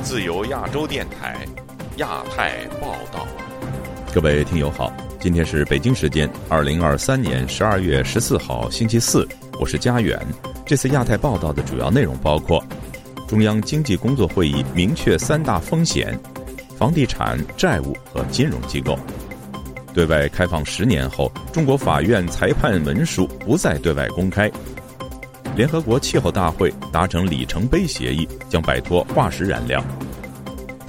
自由亚洲电台，亚太报道。各位听友好，今天是北京时间二零二三年十二月十四号星期四，我是佳远。这次亚太报道的主要内容包括：中央经济工作会议明确三大风险，房地产、债务和金融机构。对外开放十年后，中国法院裁判文书不再对外公开。联合国气候大会达成里程碑协议，将摆脱化石燃料。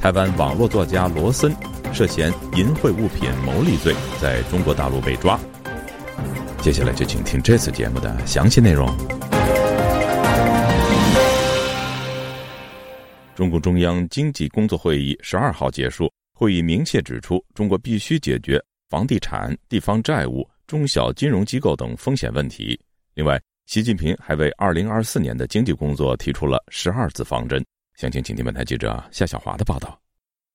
台湾网络作家罗森涉嫌淫秽物品牟利罪，在中国大陆被抓。接下来就请听这次节目的详细内容。中共中央经济工作会议十二号结束，会议明确指出，中国必须解决。房地产、地方债务、中小金融机构等风险问题。另外，习近平还为二零二四年的经济工作提出了十二字方针。详情，请听本台记者夏小华的报道。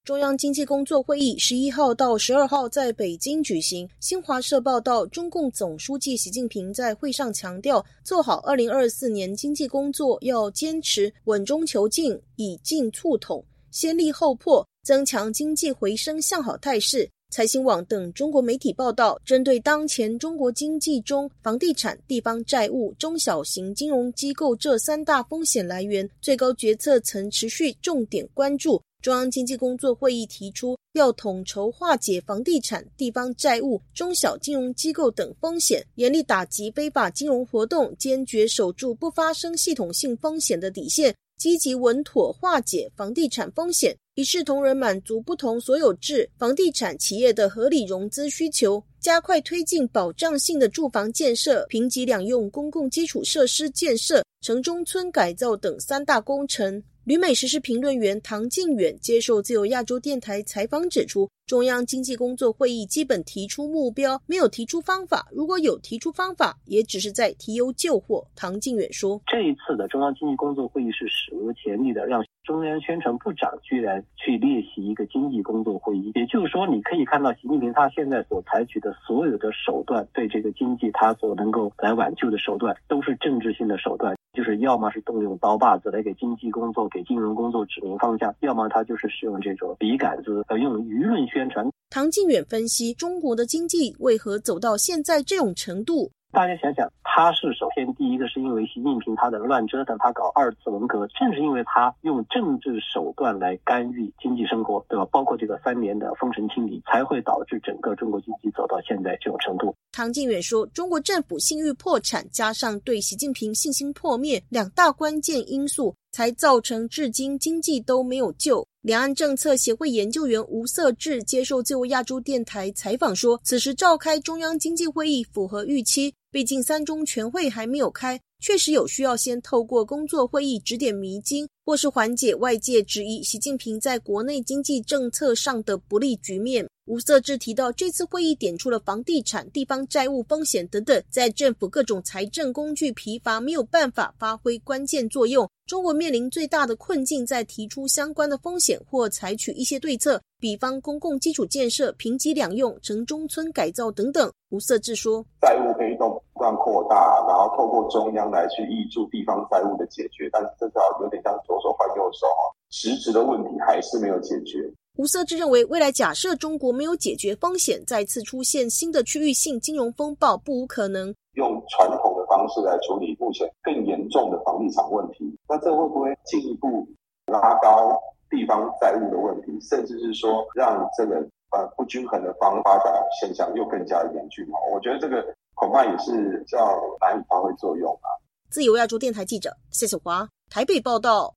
中央经济工作会议十一号到十二号在北京举行。新华社报道，中共总书记习近平在会上强调，做好二零二四年经济工作要坚持稳中求进、以进促统、先立后破，增强经济回升向好态势。财新网等中国媒体报道，针对当前中国经济中房地产、地方债务、中小型金融机构这三大风险来源，最高决策层持续重点关注。中央经济工作会议提出，要统筹化解房地产、地方债务、中小金融机构等风险，严厉打击非法金融活动，坚决守住不发生系统性风险的底线。积极稳妥化解房地产风险，一视同仁满足不同所有制房地产企业的合理融资需求，加快推进保障性的住房建设、平级两用公共基础设施建设、城中村改造等三大工程。旅美时事评论员唐靖远接受自由亚洲电台采访指出，中央经济工作会议基本提出目标，没有提出方法。如果有提出方法，也只是在提油救火。唐靖远说：“这一次的中央经济工作会议是史无前例的，让中央宣传部长居然去列席一个经济工作会议。也就是说，你可以看到习近平他现在所采取的所有的手段，对这个经济他所能够来挽救的手段，都是政治性的手段。”就是要么是动用刀把子来给经济工作、给金融工作指明方向，要么他就是使用这种笔杆子，呃，用舆论宣传。唐靖远分析，中国的经济为何走到现在这种程度？大家想想，他是首先第一个是因为习近平他的乱折腾，他搞二次文革，正是因为他用政治手段来干预经济生活，对吧？包括这个三年的封城清理，才会导致整个中国经济走到现在这种程度。唐靖远说，中国政府信誉破产，加上对习近平信心破灭，两大关键因素。才造成至今经济都没有救。两岸政策协会研究员吴色志接受自由亚洲电台采访说：“此时召开中央经济会议符合预期，毕竟三中全会还没有开，确实有需要先透过工作会议指点迷津，或是缓解外界质疑习近平在国内经济政策上的不利局面。”吴色志提到，这次会议点出了房地产、地方债务风险等等，在政府各种财政工具疲乏，没有办法发挥关键作用。中国面临最大的困境，在提出相关的风险或采取一些对策，比方公共基础建设、平级两用、城中村改造等等。吴色志说，债务黑洞不断扩大，然后透过中央来去挹注地方债务的解决，但是这叫有点像左手换右手啊，实质的问题还是没有解决。吴色志认为，未来假设中国没有解决风险，再次出现新的区域性金融风暴不无可能。用传统的方式来处理目前更严重的房地产问题，那这会不会进一步拉高地方债务的问题，甚至是说让这个呃不均衡的方发展现象又更加严峻？我觉得这个恐怕也是较难以发挥作用啊。自由亚洲电台记者谢小华台北报道。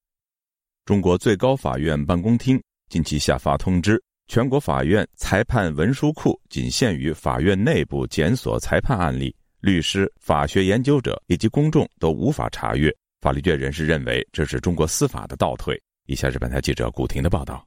中国最高法院办公厅。近期下发通知，全国法院裁判文书库仅限于法院内部检索裁判案例，律师、法学研究者以及公众都无法查阅。法律界人士认为，这是中国司法的倒退。以下是本台记者古婷的报道。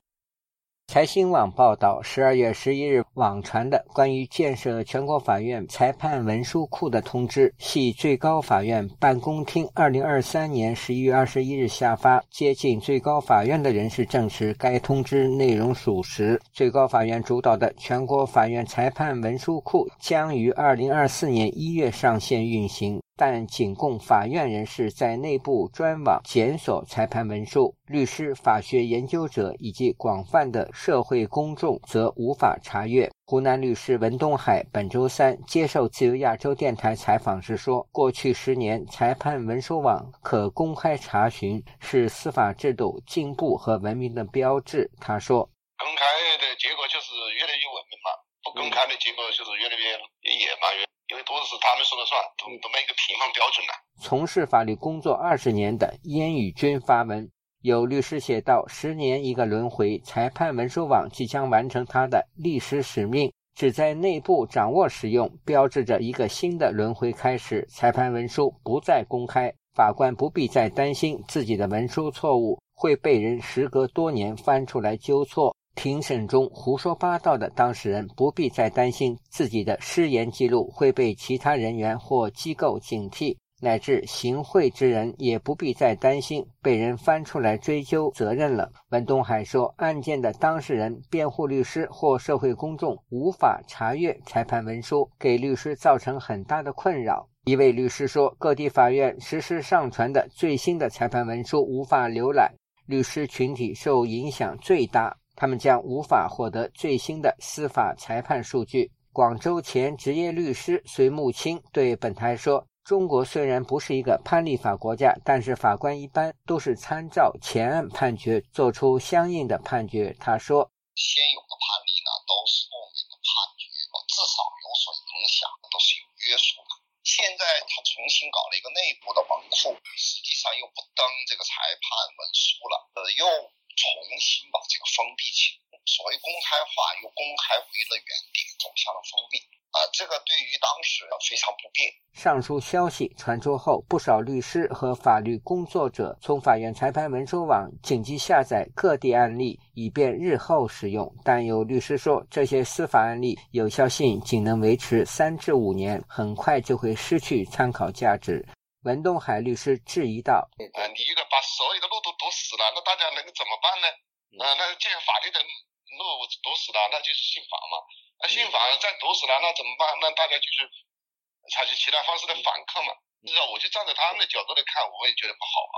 财新网报道，十二月十一日网传的关于建设全国法院裁判文书库的通知，系最高法院办公厅二零二三年十一月二十一日下发。接近最高法院的人士证实，该通知内容属实。最高法院主导的全国法院裁判文书库将于二零二四年一月上线运行。但仅供法院人士在内部专网检索裁判文书，律师、法学研究者以及广泛的社会公众则无法查阅。湖南律师文东海本周三接受自由亚洲电台采访时说：“过去十年，裁判文书网可公开查询是司法制度进步和文明的标志。”他说：“公开的结果就是越来越文明嘛，不公开的结果就是越来越野蛮。”因为都是他们说了算，都都没一个评判标准了。从事法律工作二十年的燕宇军发文，有律师写道：“十年一个轮回，裁判文书网即将完成它的历史使命，只在内部掌握使用，标志着一个新的轮回开始。裁判文书不再公开，法官不必再担心自己的文书错误会被人时隔多年翻出来纠错。”庭审中胡说八道的当事人不必再担心自己的失言记录会被其他人员或机构警惕，乃至行贿之人也不必再担心被人翻出来追究责任了。文东海说，案件的当事人、辩护律师或社会公众无法查阅裁判文书，给律师造成很大的困扰。一位律师说，各地法院实时上传的最新的裁判文书无法浏览，律师群体受影响最大。他们将无法获得最新的司法裁判数据。广州前职业律师隋木清对本台说：“中国虽然不是一个判例法国家，但是法官一般都是参照前案判决做出相应的判决。”他说：“现有的判例呢，都是后面的判决，至少有所影响，都是有约束的。现在他重新搞了一个内部的文库，实际上又不登这个裁判文书了，呃，又。”重新把这个封闭起来，所谓公开化又公开回了原点，走向了封闭啊！这个对于当事人非常不便。上述消息传出后，不少律师和法律工作者从法院裁判文书网紧急下载各地案例，以便日后使用。但有律师说，这些司法案例有效性仅能维持三至五年，很快就会失去参考价值。文东海律师质疑道：“呃，你一个把所有的路都堵死了，那大家能怎么办呢？呃，那既然法律的路堵死了，那就是信访嘛。那信访再堵死了，那怎么办？那大家就是采取其他方式的反抗嘛。至少我就站在他们的角度来看，我也觉得不好啊。”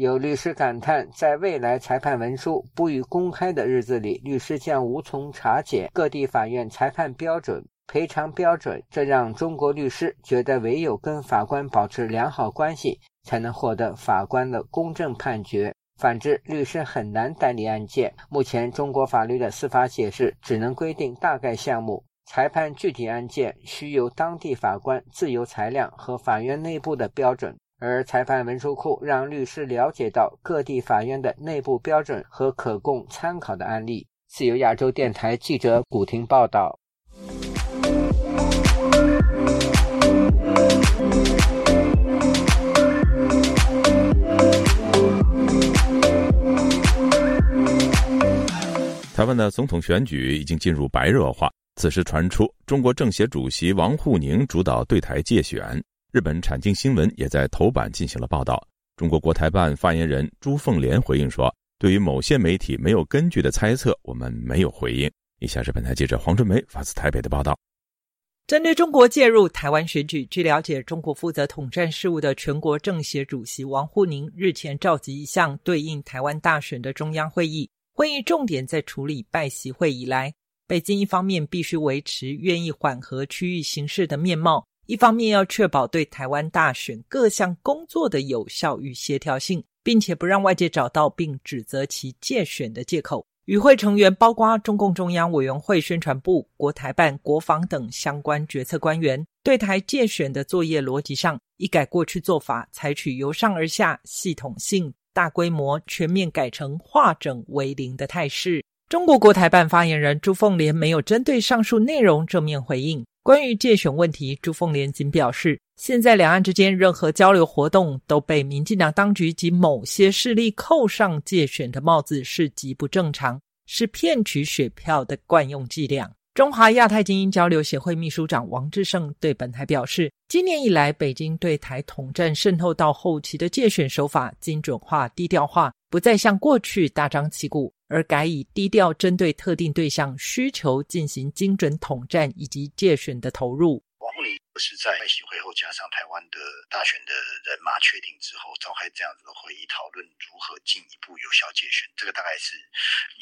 有律师感叹，在未来裁判文书不予公开的日子里，律师将无从查解各地法院裁判标准。赔偿标准，这让中国律师觉得唯有跟法官保持良好关系，才能获得法官的公正判决。反之，律师很难代理案件。目前，中国法律的司法解释只能规定大概项目，裁判具体案件需由当地法官自由裁量和法院内部的标准。而裁判文书库让律师了解到各地法院的内部标准和可供参考的案例。自由亚洲电台记者古婷报道。台湾的总统选举已经进入白热化，此时传出中国政协主席王沪宁主导对台借选。日本产经新闻也在头版进行了报道。中国国台办发言人朱凤莲回应说：“对于某些媒体没有根据的猜测，我们没有回应。”以下是本台记者黄春梅发自台北的报道。针对中国介入台湾选举，据了解，中国负责统战事务的全国政协主席王沪宁日前召集一项对应台湾大选的中央会议。会议重点在处理拜习会以来，北京一方面必须维持愿意缓和区域形势的面貌，一方面要确保对台湾大选各项工作的有效与协调性，并且不让外界找到并指责其借选的借口。与会成员包括中共中央委员会宣传部、国台办、国防等相关决策官员。对台借选的作业逻辑上，一改过去做法，采取由上而下、系统性。大规模全面改成化整为零的态势。中国国台办发言人朱凤莲没有针对上述内容正面回应。关于借选问题，朱凤莲仅表示，现在两岸之间任何交流活动都被民进党当局及某些势力扣上借选的帽子，是极不正常，是骗取选票的惯用伎俩。中华亚太精英交流协会秘书长王志胜对本台表示，今年以来，北京对台统战渗透到后期的借选手法精准化、低调化，不再像过去大张旗鼓，而改以低调针对特定对象需求进行精准统战以及借选的投入。王沪你是在会协会后加上台湾的大选的人马确定之后，召开这样子的会议，讨论如何进一步有效界选，这个大概是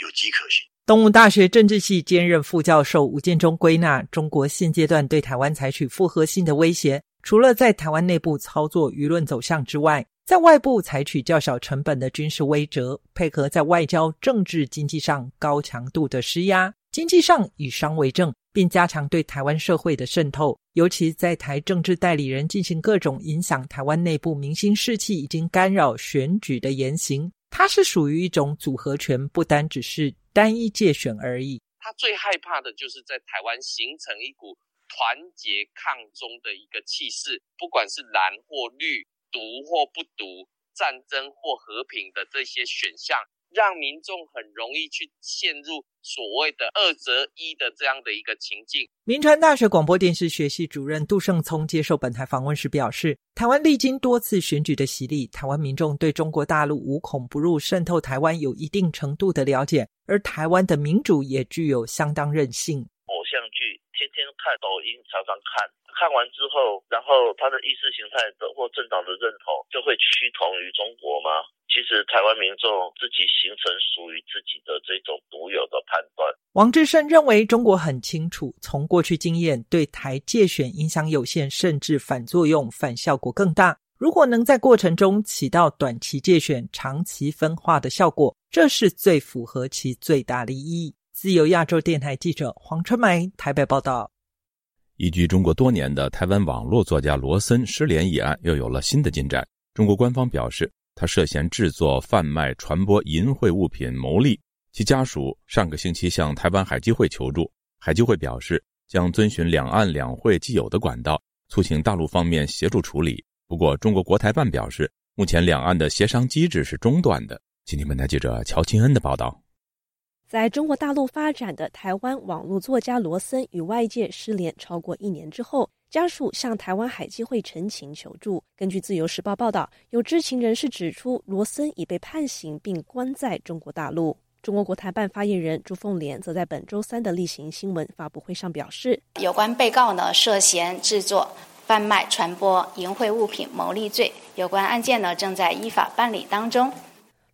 有迹可循。东吴大学政治系兼任副教授吴建中归纳，中国现阶段对台湾采取复合性的威胁，除了在台湾内部操作舆论走向之外，在外部采取较小成本的军事威慑，配合在外交、政治、经济上高强度的施压，经济上以商为政，并加强对台湾社会的渗透，尤其在台政治代理人进行各种影响台湾内部民心士气，已经干扰选举的言行，它是属于一种组合拳，不单只是。单一界选而已。他最害怕的就是在台湾形成一股团结抗中的一个气势，不管是蓝或绿、独或不独、战争或和平的这些选项。让民众很容易去陷入所谓的二择一的这样的一个情境。民传大学广播电视学系主任杜胜聪接受本台访问时表示，台湾历经多次选举的洗礼，台湾民众对中国大陆无孔不入渗透台湾有一定程度的了解，而台湾的民主也具有相当韧性。偶像剧天天看，抖音常常看，看完之后，然后他的意识形态的或政党的认同就会趋同于中国吗？其实台湾民众自己形成属于自己的这种独有的判断。王志胜认为，中国很清楚，从过去经验，对台界选影响有限，甚至反作用、反效果更大。如果能在过程中起到短期借选、长期分化的效果，这是最符合其最大利益。自由亚洲电台记者黄春梅台北报道。移居中国多年的台湾网络作家罗森失联一案又有了新的进展。中国官方表示。他涉嫌制作、贩卖、传播淫秽物品牟利，其家属上个星期向台湾海基会求助，海基会表示将遵循两岸两会既有的管道，促请大陆方面协助处理。不过，中国国台办表示，目前两岸的协商机制是中断的。今天，本台记者乔清恩的报道。在中国大陆发展的台湾网络作家罗森与外界失联超过一年之后。家属向台湾海基会陈情求助。根据自由时报报道，有知情人士指出，罗森已被判刑并关在中国大陆。中国国台办发言人朱凤莲则在本周三的例行新闻发布会上表示，有关被告呢涉嫌制作、贩卖、传播淫秽物品牟利罪，有关案件呢正在依法办理当中。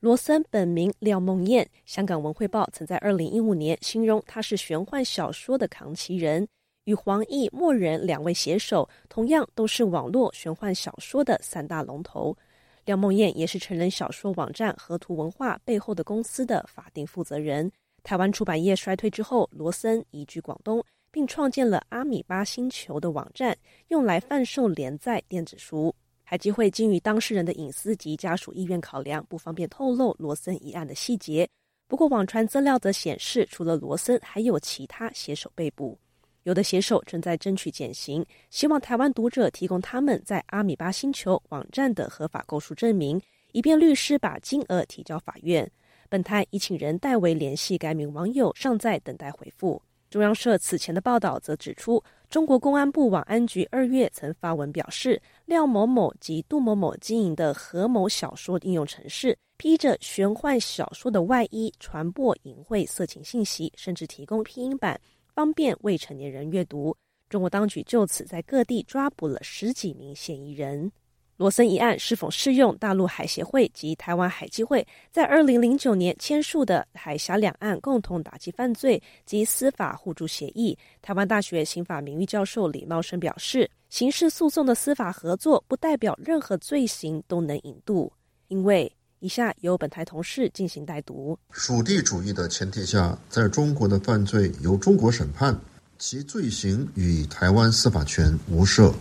罗森本名廖梦燕，香港文汇报曾在二零一五年形容他是玄幻小说的扛旗人。与黄奕、莫人两位携手，同样都是网络玄幻小说的三大龙头。廖梦燕也是成人小说网站河图文化背后的公司的法定负责人。台湾出版业衰退之后，罗森移居广东，并创建了阿米巴星球的网站，用来贩售连载电子书。海基会基于当事人的隐私及家属意愿考量，不方便透露罗森一案的细节。不过，网传资料则显示，除了罗森，还有其他写手被捕。有的写手正在争取减刑，希望台湾读者提供他们在阿米巴星球网站的合法购书证明，以便律师把金额提交法院。本台已请人代为联系该名网友，尚在等待回复。中央社此前的报道则指出，中国公安部网安局二月曾发文表示，廖某某及杜某某经营的何某小说应用程式，披着玄幻小说的外衣，传播淫秽色情信息，甚至提供拼音版。方便未成年人阅读。中国当局就此在各地抓捕了十几名嫌疑人。罗森一案是否适用大陆海协会及台湾海基会在二零零九年签署的海峡两岸共同打击犯罪及司法互助协议？台湾大学刑法名誉教授李茂生表示，刑事诉讼的司法合作不代表任何罪行都能引渡，因为。以下由本台同事进行代读。属地主义的前提下，在中国的犯罪由中国审判，其罪行与台湾司法权无涉。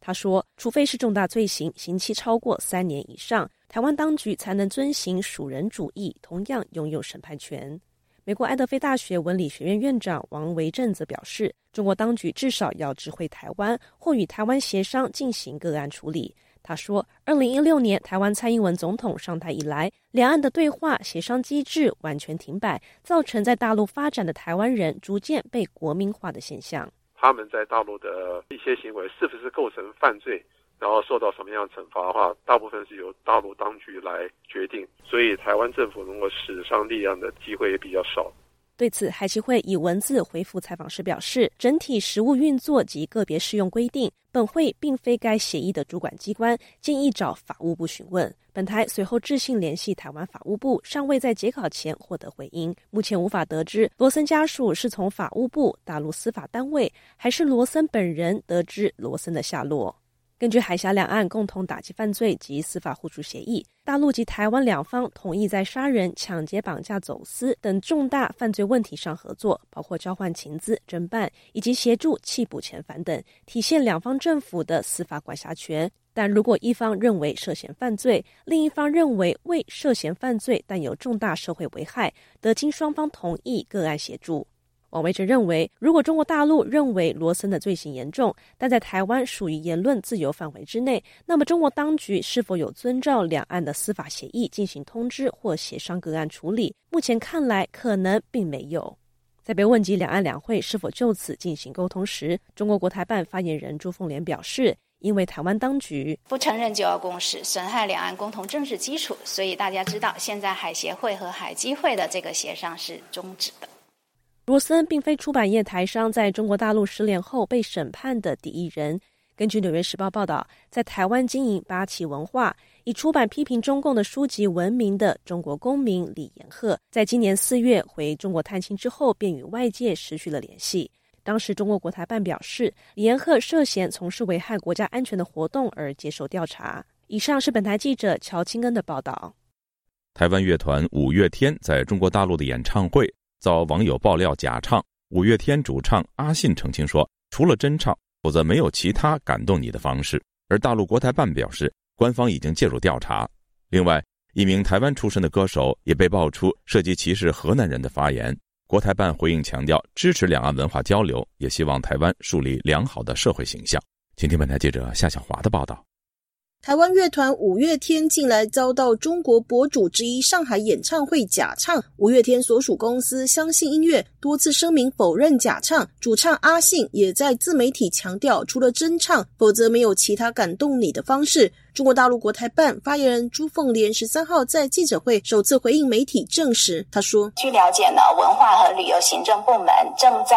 他说，除非是重大罪行，刑期超过三年以上，台湾当局才能遵行属人主义，同样拥有审判权。美国爱德菲大学文理学院院长王维正则表示，中国当局至少要知会台湾，或与台湾协商进行个案处理。他说：“二零一六年台湾蔡英文总统上台以来，两岸的对话协商机制完全停摆，造成在大陆发展的台湾人逐渐被国民化的现象。他们在大陆的一些行为是不是构成犯罪，然后受到什么样的惩罚的话，大部分是由大陆当局来决定。所以台湾政府能够使上力量的机会也比较少。对此，海基会以文字回复采访时表示，整体实务运作及个别适用规定，本会并非该协议的主管机关，建议找法务部询问。本台随后致信联系台湾法务部，尚未在截稿前获得回应，目前无法得知罗森家属是从法务部、大陆司法单位，还是罗森本人得知罗森的下落。根据海峡两岸共同打击犯罪及司法互助协议，大陆及台湾两方同意在杀人、抢劫、绑架、走私等重大犯罪问题上合作，包括交换情资、侦办以及协助缉捕遣返等，体现两方政府的司法管辖权。但如果一方认为涉嫌犯罪，另一方认为未涉嫌犯罪但有重大社会危害，得经双方同意个案协助。王维哲认为，如果中国大陆认为罗森的罪行严重，但在台湾属于言论自由范围之内，那么中国当局是否有遵照两岸的司法协议进行通知或协商个案处理？目前看来，可能并没有。在被问及两岸两会是否就此进行沟通时，中国国台办发言人朱凤莲表示，因为台湾当局不承认九二共识，损害两岸共同政治基础，所以大家知道，现在海协会和海基会的这个协商是终止的。罗森并非出版业台商在中国大陆失联后被审判的第一人。根据《纽约时报》报道，在台湾经营八旗文化、以出版批评中共的书籍闻名的中国公民李延鹤，在今年四月回中国探亲之后，便与外界失去了联系。当时，中国国台办表示，李延鹤涉嫌从事危害国家安全的活动而接受调查。以上是本台记者乔清恩的报道。台湾乐团五月天在中国大陆的演唱会。遭网友爆料假唱，五月天主唱阿信澄清说，除了真唱，否则没有其他感动你的方式。而大陆国台办表示，官方已经介入调查。另外，一名台湾出身的歌手也被爆出涉及歧视河南人的发言。国台办回应强调，支持两岸文化交流，也希望台湾树立良好的社会形象。请听本台记者夏小华的报道。台湾乐团五月天近来遭到中国博主之一上海演唱会假唱，五月天所属公司相信音乐多次声明否认假唱，主唱阿信也在自媒体强调，除了真唱，否则没有其他感动你的方式。中国大陆国台办发言人朱凤莲十三号在记者会首次回应媒体证实，他说：“据了解呢，文化和旅游行政部门正在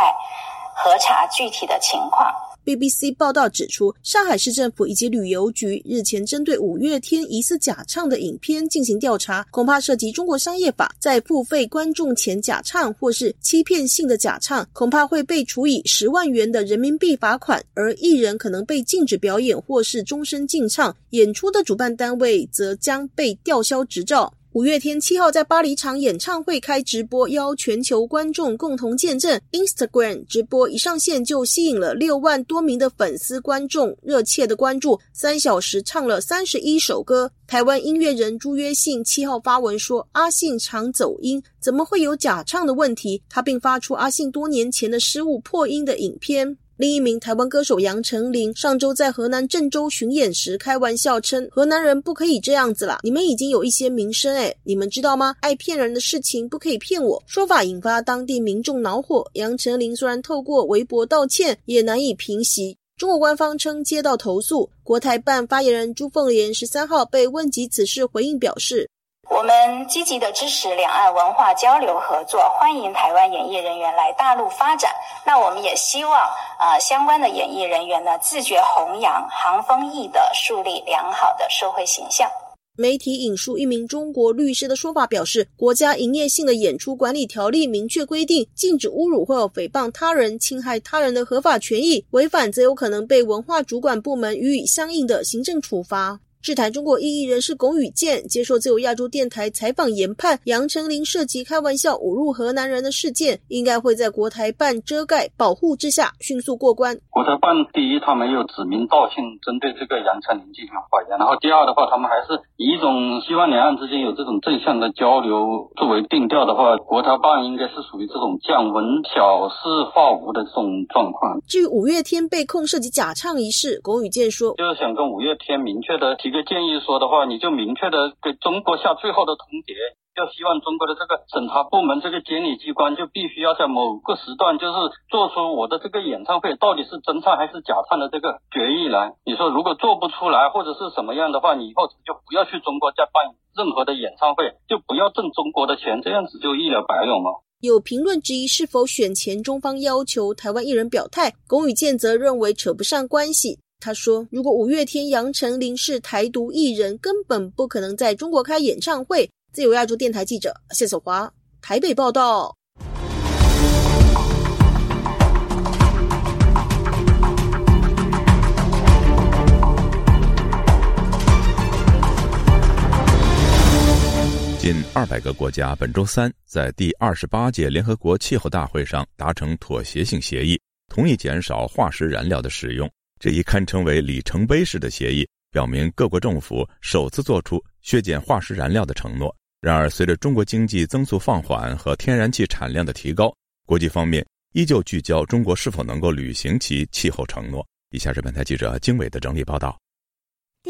核查具体的情况。” BBC 报道指出，上海市政府以及旅游局日前针对五月天疑似假唱的影片进行调查，恐怕涉及中国商业法，在付费观众前假唱或是欺骗性的假唱，恐怕会被处以十万元的人民币罚款，而艺人可能被禁止表演或是终身禁唱，演出的主办单位则将被吊销执照。五月天七号在巴黎场演唱会开直播，邀全球观众共同见证。Instagram 直播一上线就吸引了六万多名的粉丝观众热切的关注，三小时唱了三十一首歌。台湾音乐人朱约信七号发文说：“阿信常走音，怎么会有假唱的问题？”他并发出阿信多年前的失误破音的影片。另一名台湾歌手杨丞琳上周在河南郑州巡演时开玩笑称：“河南人不可以这样子啦，你们已经有一些名声诶，你们知道吗？爱骗人的事情不可以骗我。”说法引发当地民众恼火。杨丞琳虽然透过微博道歉，也难以平息。中国官方称接到投诉，国台办发言人朱凤莲十三号被问及此事，回应表示。我们积极的支持两岸文化交流合作，欢迎台湾演艺人员来大陆发展。那我们也希望啊，相关的演艺人员呢，自觉弘扬杭风义德，树立良好的社会形象。媒体引述一名中国律师的说法表示，国家营业性的演出管理条例明确规定，禁止侮辱或诽谤他人、侵害他人的合法权益，违反则有可能被文化主管部门予以相应的行政处罚。日台中国异议人士龚宇健接受自由亚洲电台采访研判，杨丞琳涉及开玩笑侮辱河南人的事件，应该会在国台办遮盖保护之下迅速过关。国台办第一，他没有指名道姓针对这个杨丞琳进行发言，然后第二的话，他们还是以一种希望两岸之间有这种正向的交流作为定调的话，国台办应该是属于这种降温、小事化无的这种状况。至于五月天被控涉及假唱一事，龚宇健说，就是想跟五月天明确的提。一个建议说的话，你就明确的给中国下最后的通牒，就希望中国的这个审查部门、这个监理机关就必须要在某个时段，就是做出我的这个演唱会到底是真唱还是假唱的这个决议来。你说如果做不出来或者是什么样的话，你以后就不要去中国再办任何的演唱会，就不要挣中国的钱，这样子就一了百了吗？有评论质疑是否选前中方要求台湾艺人表态，龚宇健则认为扯不上关系。他说：“如果五月天杨丞琳是台独艺人，根本不可能在中国开演唱会。”自由亚洲电台记者谢守华台北报道。近二百个国家本周三在第二十八届联合国气候大会上达成妥协性协议，同意减少化石燃料的使用。这一堪称为里程碑式的协议，表明各国政府首次做出削减化石燃料的承诺。然而，随着中国经济增速放缓和天然气产量的提高，国际方面依旧聚焦中国是否能够履行其气候承诺。以下是本台记者经纬的整理报道。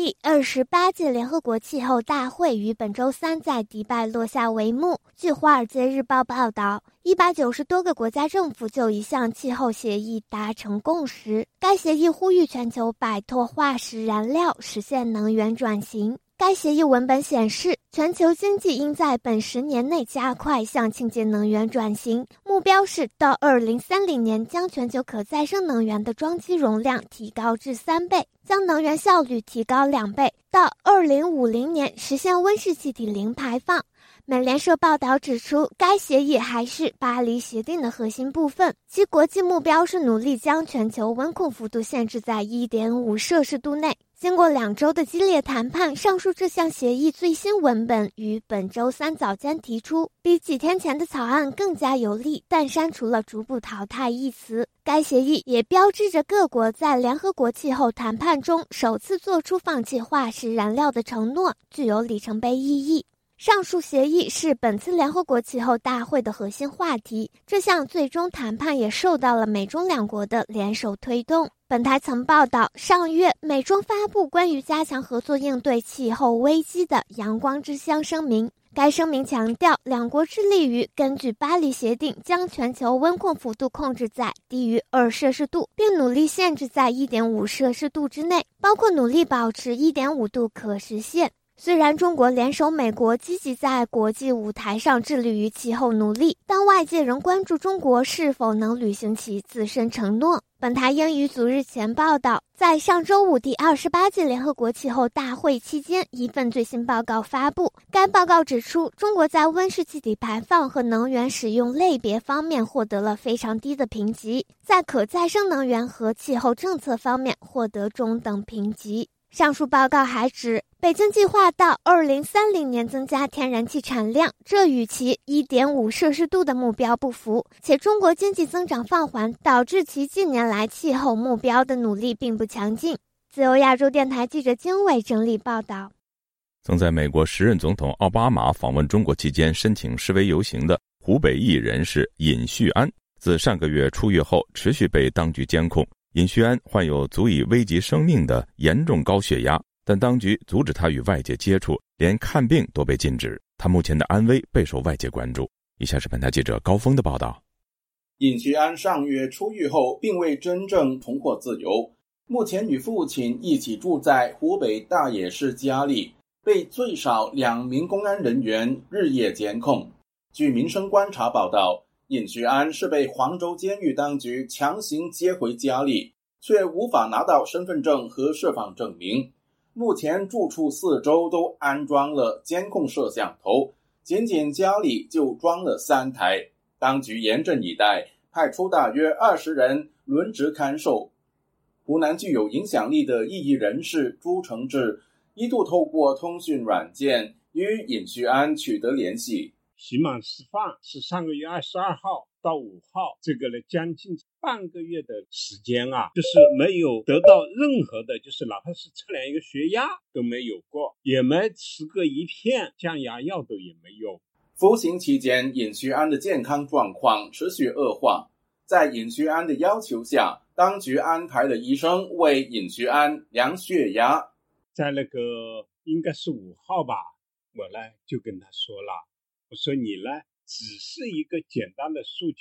第二十八届联合国气候大会于本周三在迪拜落下帷幕。据《华尔街日报》报道，一百九十多个国家政府就一项气候协议达成共识。该协议呼吁全球摆脱化石燃料，实现能源转型。该协议文本显示，全球经济应在本十年内加快向清洁能源转型，目标是到二零三零年将全球可再生能源的装机容量提高至三倍，将能源效率提高两倍，到二零五零年实现温室气体零排放。美联社报道指出，该协议还是巴黎协定的核心部分，其国际目标是努力将全球温控幅度限制在一点五摄氏度内。经过两周的激烈谈判，上述这项协议最新文本于本周三早间提出，比几天前的草案更加有力，但删除了“逐步淘汰”一词。该协议也标志着各国在联合国气候谈判中首次做出放弃化石燃料的承诺，具有里程碑意义。上述协议是本次联合国气候大会的核心话题，这项最终谈判也受到了美中两国的联手推动。本台曾报道，上月美中发布关于加强合作应对气候危机的“阳光之乡”声明。该声明强调，两国致力于根据巴黎协定，将全球温控幅度控制在低于二摄氏度，并努力限制在一点五摄氏度之内，包括努力保持一点五度可实现。虽然中国联手美国积极在国际舞台上致力于气候努力，但外界仍关注中国是否能履行其自身承诺。本台英语组日前报道，在上周五第二十八届联合国气候大会期间，一份最新报告发布。该报告指出，中国在温室气体排放和能源使用类别方面获得了非常低的评级，在可再生能源和气候政策方面获得中等评级。上述报告还指，北京计划到二零三零年增加天然气产量，这与其一点五摄氏度的目标不符。且中国经济增长放缓，导致其近年来气候目标的努力并不强劲。自由亚洲电台记者经纬整理报道。曾在美国时任总统奥巴马访问中国期间申请示威游行的湖北裔人士尹旭安，自上个月出狱后，持续被当局监控。尹旭安患有足以危及生命的严重高血压，但当局阻止他与外界接触，连看病都被禁止。他目前的安危备受外界关注。以下是本台记者高峰的报道：尹旭安上月出狱后，并未真正重获自由，目前与父亲一起住在湖北大冶市家里，被最少两名公安人员日夜监控。据民生观察报道。尹旭安是被黄州监狱当局强行接回家里，却无法拿到身份证和释放证明。目前住处四周都安装了监控摄像头，仅仅家里就装了三台。当局严阵以待，派出大约二十人轮值看守。湖南具有影响力的异议人士朱承志一度透过通讯软件与尹旭安取得联系。刑满释放是上个月二十二号到五号，这个呢将近半个月的时间啊，就是没有得到任何的，就是哪怕是测量一个血压都没有过，也没吃过一片降压药都也没有。服刑期间，尹旭安的健康状况持续恶化，在尹旭安的要求下，当局安排了医生为尹旭安量血压。在那个应该是五号吧，我呢就跟他说了，我说你呢只是一个简单的诉求，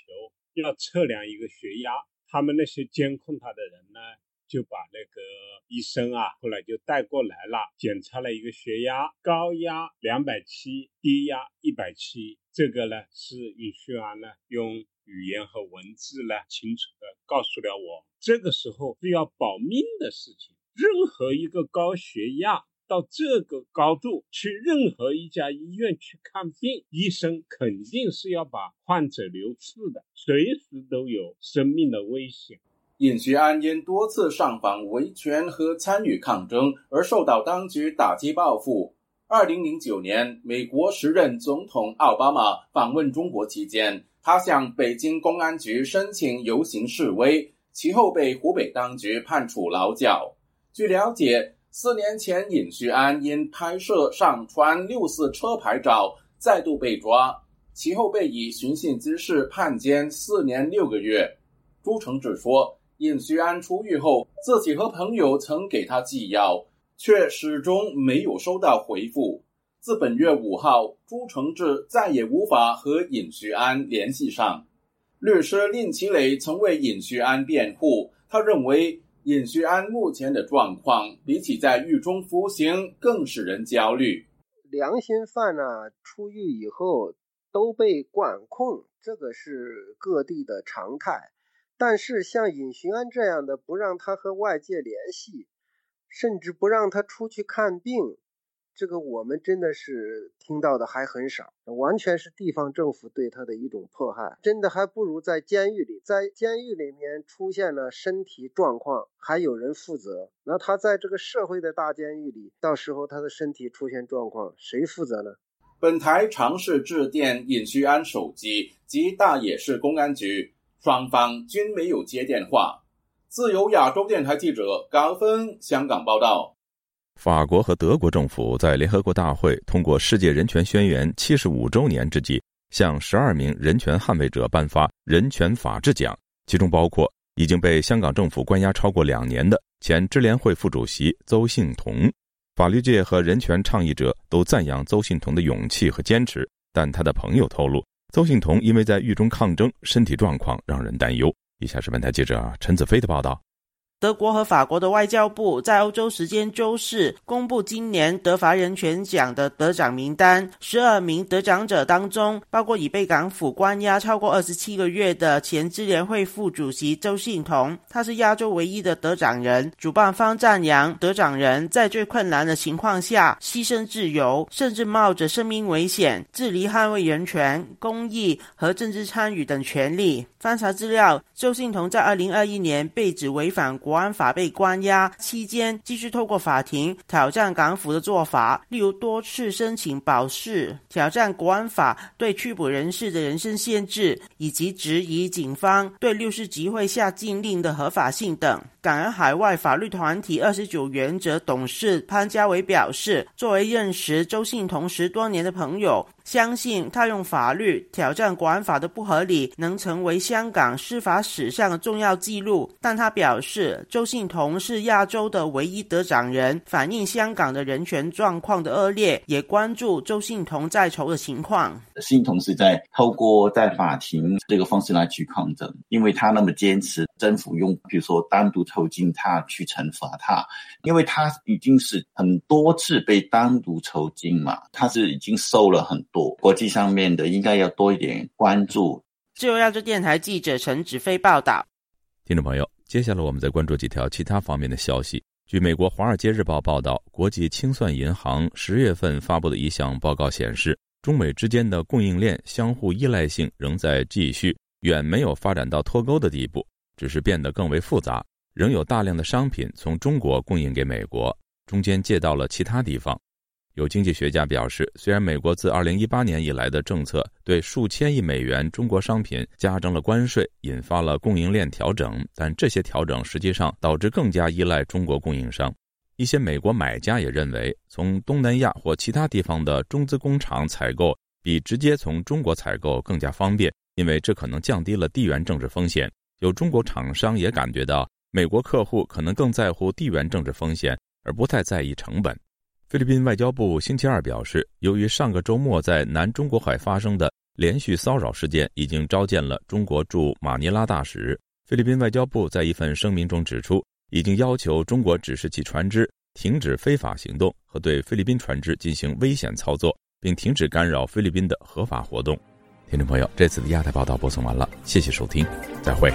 要测量一个血压，他们那些监控他的人呢。就把那个医生啊，后来就带过来了，检查了一个血压，高压两百七，低压一百七。这个呢是尹旭安呢用语言和文字呢清楚的告诉了我，这个时候是要保命的事情。任何一个高血压到这个高度去任何一家医院去看病，医生肯定是要把患者留治的，随时都有生命的危险。尹学安因多次上访维权和参与抗争而受到当局打击报复。二零零九年，美国时任总统奥巴马访问中国期间，他向北京公安局申请游行示威，其后被湖北当局判处劳教。据了解，四年前尹旭安因拍摄上传六四车牌照再度被抓，其后被以寻衅滋事判监四年六个月。朱承志说。尹旭安出狱后，自己和朋友曾给他寄药，却始终没有收到回复。自本月五号，朱承志再也无法和尹旭安联系上。律师令其磊曾为尹旭安辩护，他认为尹学安目前的状况比起在狱中服刑更使人焦虑。良心犯呢，出狱以后都被管控，这个是各地的常态。但是像尹旭安这样的，不让他和外界联系，甚至不让他出去看病，这个我们真的是听到的还很少，完全是地方政府对他的一种迫害。真的还不如在监狱里，在监狱里面出现了身体状况，还有人负责。那他在这个社会的大监狱里，到时候他的身体出现状况，谁负责呢？本台尝试致电尹旭安手机及大冶市公安局。双方均没有接电话。自由亚洲电台记者高峰香港报道：法国和德国政府在联合国大会通过《世界人权宣言》七十五周年之际，向十二名人权捍卫者颁发人权法治奖，其中包括已经被香港政府关押超过两年的前支联会副主席邹幸同。法律界和人权倡议者都赞扬邹幸同的勇气和坚持，但他的朋友透露。邹幸同因为在狱中抗争，身体状况让人担忧。以下是本台记者陈子飞的报道。德国和法国的外交部在欧洲时间周四公布今年德法人权奖的得奖名单。十二名得奖者当中，包括已被港府关押超过二十七个月的前支联会副主席周幸同，他是亚洲唯一的得奖人。主办方赞扬得奖人在最困难的情况下牺牲自由，甚至冒着生命危险，致力捍卫人权、公益和政治参与等权利。翻查资料，周幸同在二零二一年被指违反。国安法被关押期间，继续透过法庭挑战港府的做法，例如多次申请保释、挑战国安法对拘捕人士的人身限制，以及质疑警方对六四集会下禁令的合法性等。港人海外法律团体二十九原则董事潘家伟表示，作为认识周信同十多年的朋友。相信他用法律挑战国安法的不合理，能成为香港司法史上的重要记录。但他表示，周信同是亚洲的唯一得奖人，反映香港的人权状况的恶劣，也关注周信同在囚的情况。信同是在透过在法庭这个方式来去抗争，因为他那么坚持，政府用比如说单独囚禁他去惩罚他，因为他已经是很多次被单独囚禁嘛，他是已经受了很多。国际上面的应该要多一点关注。自由亚洲电台记者陈子飞报道。听众朋友，接下来我们再关注几条其他方面的消息。据美国《华尔街日报》报道，国际清算银行十月份发布的一项报告显示，中美之间的供应链相互依赖性仍在继续，远没有发展到脱钩的地步，只是变得更为复杂。仍有大量的商品从中国供应给美国，中间借到了其他地方。有经济学家表示，虽然美国自2018年以来的政策对数千亿美元中国商品加征了关税，引发了供应链调整，但这些调整实际上导致更加依赖中国供应商。一些美国买家也认为，从东南亚或其他地方的中资工厂采购比直接从中国采购更加方便，因为这可能降低了地缘政治风险。有中国厂商也感觉到，美国客户可能更在乎地缘政治风险。而不太在意成本。菲律宾外交部星期二表示，由于上个周末在南中国海发生的连续骚扰事件，已经召见了中国驻马尼拉大使。菲律宾外交部在一份声明中指出，已经要求中国指示其船只停止非法行动和对菲律宾船只进行危险操作，并停止干扰菲律宾的合法活动。听众朋友，这次的亚太报道播送完了，谢谢收听，再会。